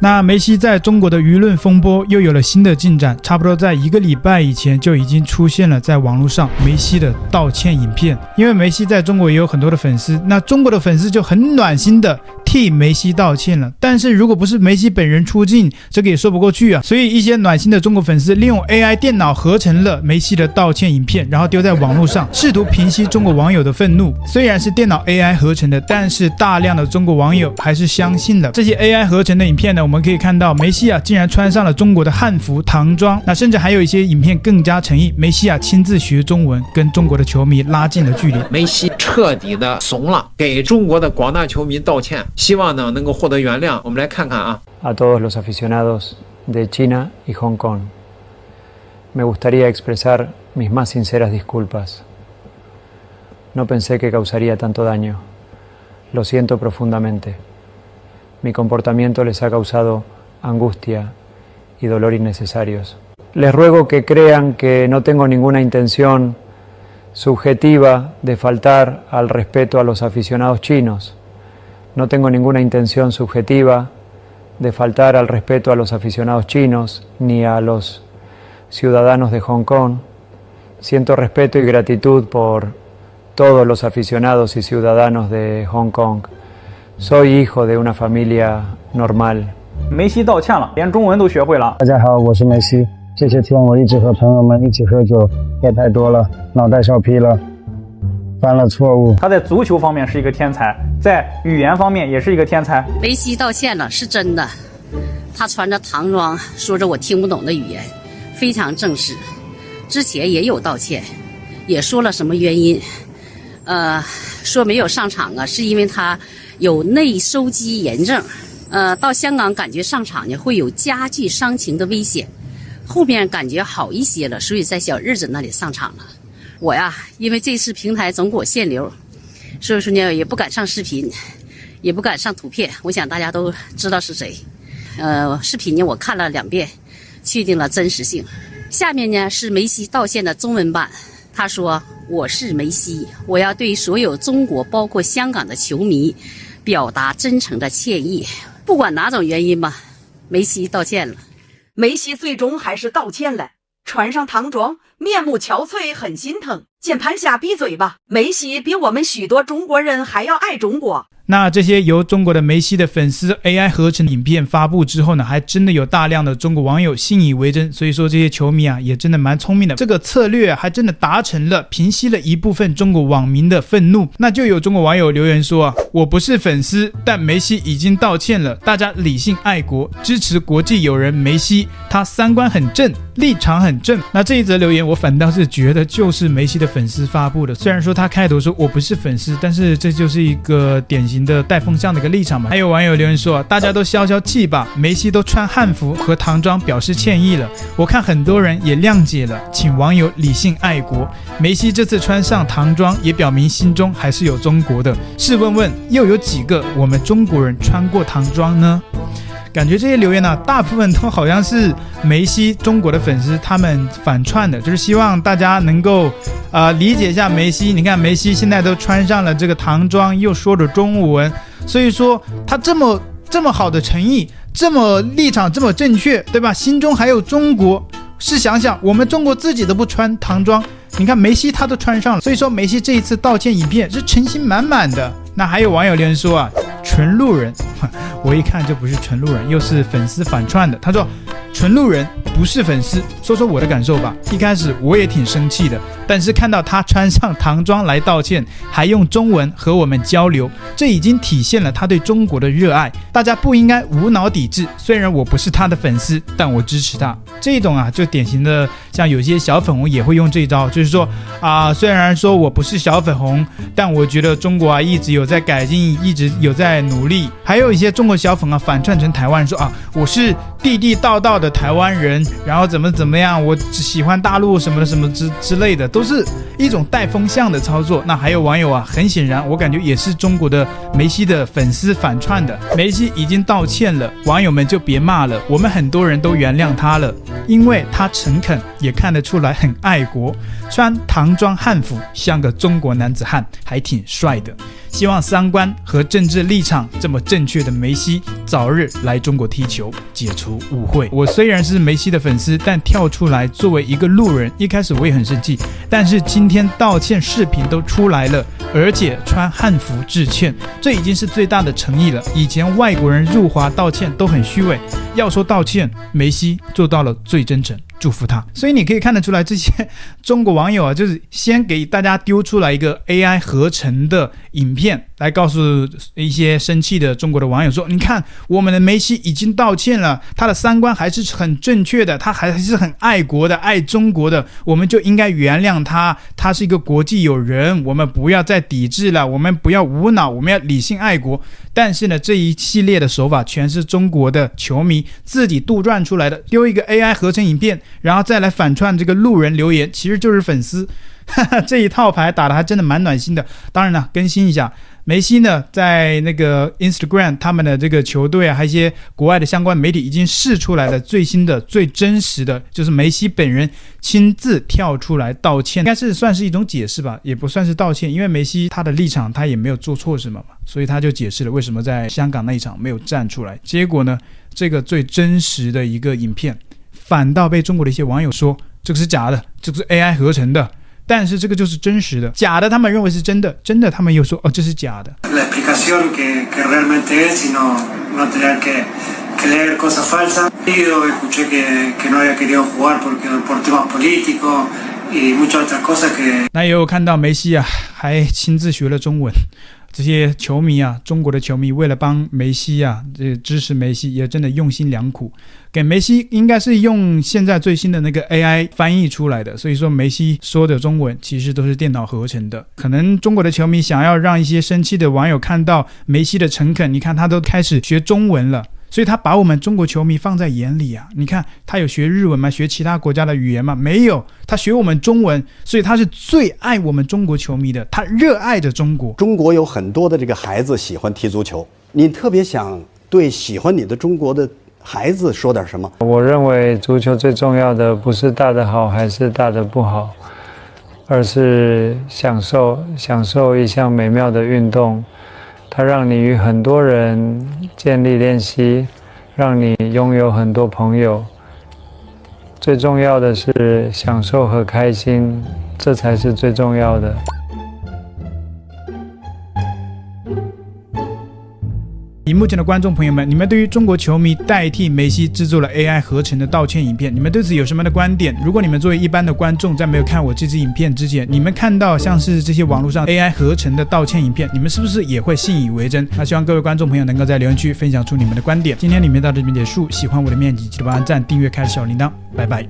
那梅西在中国的舆论风波又有了新的进展，差不多在一个礼拜以前就已经出现了在网络上梅西的道歉影片。因为梅西在中国也有很多的粉丝，那中国的粉丝就很暖心的替梅西道歉了。但是如果不是梅西本人出镜，这个也说不过去啊。所以一些暖心的中国粉丝利用 AI 电脑合成了梅西的道歉影片，然后丢在网络上，试图平息中国网友的愤怒。虽然是电脑 AI 合成的，但是大量的中国网友还是相信了这些 AI 合成的影片呢。我们可以看到梅西啊，竟然穿上了中国的汉服唐装，那甚至还有一些影片更加诚意，梅西啊亲自学中文，跟中国的球迷拉近了距离。梅西彻底的怂了，给中国的广大球迷道歉，希望呢能够获得原谅。我们来看看啊。A todos los aficionados de China y Hong Kong, me gustaría expresar mis más sinceras disculpas. No pensé que causaría tanto daño. Lo siento profundamente. Mi comportamiento les ha causado angustia y dolor innecesarios. Les ruego que crean que no tengo ninguna intención subjetiva de faltar al respeto a los aficionados chinos. No tengo ninguna intención subjetiva de faltar al respeto a los aficionados chinos ni a los ciudadanos de Hong Kong. Siento respeto y gratitud por todos los aficionados y ciudadanos de Hong Kong. Soy hijo de una familia normal. 梅西道歉了，连中文都学会了。大家好，我是梅西。 这些天我一直和朋友们一起喝酒，喝太多了，脑袋笑皮了，犯了错误。他在足球方面是一个天才，在语言方面也是一个天才。梅西道歉了，是真的。他穿着唐装，说着我听不懂的语言，非常正式。之前也有道歉，也说了什么原因。呃，说没有上场啊，是因为他。有内收肌炎症，呃，到香港感觉上场呢会有加剧伤情的危险，后面感觉好一些了，所以在小日子那里上场了。我呀，因为这次平台总给我限流，所以说呢也不敢上视频，也不敢上图片。我想大家都知道是谁，呃，视频呢我看了两遍，确定了真实性。下面呢是梅西道歉的中文版，他说：“我是梅西，我要对所有中国，包括香港的球迷。”表达真诚的歉意，不管哪种原因吧，梅西道歉了。梅西最终还是道歉了，穿上唐装，面目憔悴，很心疼。键盘侠闭嘴吧，梅西比我们许多中国人还要爱中国。那这些由中国的梅西的粉丝 AI 合成影片发布之后呢，还真的有大量的中国网友信以为真。所以说这些球迷啊，也真的蛮聪明的。这个策略还真的达成了，平息了一部分中国网民的愤怒。那就有中国网友留言说啊，我不是粉丝，但梅西已经道歉了，大家理性爱国，支持国际友人梅西，他三观很正，立场很正。那这一则留言，我反倒是觉得就是梅西的粉丝发布的。虽然说他开头说我不是粉丝，但是这就是一个典型。的带风向的一个立场嘛，还有网友留言说，大家都消消气吧，梅西都穿汉服和唐装表示歉意了，我看很多人也谅解了，请网友理性爱国，梅西这次穿上唐装也表明心中还是有中国的，试问问又有几个我们中国人穿过唐装呢？感觉这些留言呢、大部分都好像是梅西中国的粉丝他们反串的，就是希望大家能够啊、理解一下梅西。你看梅西现在都穿上了这个唐装，又说着中文，所以说他这么这么好的诚意，这么立场这么正确，对吧？心中还有中国。试想想，我们中国自己都不穿唐装，你看梅西他都穿上了，所以说梅西这一次道歉影片是诚心满满的。那还有网友留言说啊，纯路人。我一看就不是纯路人，又是粉丝反串的。他说：“纯路人不是粉丝。”说说我的感受吧。一开始我也挺生气的，但是看到他穿上唐装来道歉，还用中文和我们交流，这已经体现了他对中国的热爱。大家不应该无脑抵制。虽然我不是他的粉丝，但我支持他。这种啊，就典型的像有些小粉红也会用这一招，就是说啊，虽然说我不是小粉红，但我觉得中国啊一直有在改进，一直有在努力。还有一些中国小粉啊反串成台湾说啊，我是地地道道的台湾人，然后怎么怎么样，我只喜欢大陆什么的什么之之类的，都是一种带风向的操作。那还有网友啊，很显然我感觉也是中国的梅西的粉丝反串的。梅西已经道歉了，网友们就别骂了，我们很多人都原谅他了。因为他诚恳，也看得出来很爱国，穿唐装汉服像个中国男子汉，还挺帅的。希望三观和政治立场这么正确的梅西早日来中国踢球，解除误会。我虽然是梅西的粉丝，但跳出来作为一个路人，一开始我也很生气。但是今天道歉视频都出来了，而且穿汉服致歉，这已经是最大的诚意了。以前外国人入华道歉都很虚伪，要说道歉，梅西做到了最最真诚。祝福他，所以你可以看得出来，这些中国网友啊，就是先给大家丢出来一个 AI 合成的影片，来告诉一些生气的中国的网友说：“你看，我们的梅西已经道歉了，他的三观还是很正确的，他还是很爱国的，爱中国的，我们就应该原谅他，他是一个国际友人，我们不要再抵制了，我们不要无脑，我们要理性爱国。”但是呢，这一系列的手法全是中国的球迷自己杜撰出来的，丢一个 AI 合成影片，然后再来反串这个路人留言，其实就是粉丝。哈哈，这一套牌打得还真的蛮暖心的。当然了，更新一下。梅西呢，在那个 Instagram，他们的这个球队啊，还有一些国外的相关媒体已经释出来了最新的、最真实的，就是梅西本人亲自跳出来道歉，应该是算是一种解释吧，也不算是道歉，因为梅西他的立场他也没有做错什么嘛，所以他就解释了为什么在香港那一场没有站出来。结果呢，这个最真实的一个影片，反倒被中国的一些网友说这个是假的，这个是 AI 合成的。但是这个就是真实的，假的他们认为是真的，真的他们又说哦，这是假的。那也有看到梅西啊，还亲自学了中文。这些球迷啊，中国的球迷为了帮梅西啊，这支持梅西也真的用心良苦。给梅西应该是用现在最新的那个 AI 翻译出来的，所以说梅西说的中文其实都是电脑合成的。可能中国的球迷想要让一些生气的网友看到梅西的诚恳，你看他都开始学中文了。所以他把我们中国球迷放在眼里啊！你看他有学日文吗？学其他国家的语言吗？没有，他学我们中文，所以他是最爱我们中国球迷的。他热爱着中国。中国有很多的这个孩子喜欢踢足球，你特别想对喜欢你的中国的孩子说点什么？我认为足球最重要的不是打得好还是打得不好，而是享受享受一项美妙的运动。它让你与很多人建立联系，让你拥有很多朋友。最重要的是享受和开心，这才是最重要的。屏幕前的观众朋友们，你们对于中国球迷代替梅西制作了 AI 合成的道歉影片，你们对此有什么样的观点？如果你们作为一般的观众，在没有看我这支影片之前，你们看到像是这些网络上 AI 合成的道歉影片，你们是不是也会信以为真？那希望各位观众朋友能够在留言区分享出你们的观点。今天里面到这边结束，喜欢我的面积，记得帮按赞、订阅、开小铃铛，拜拜。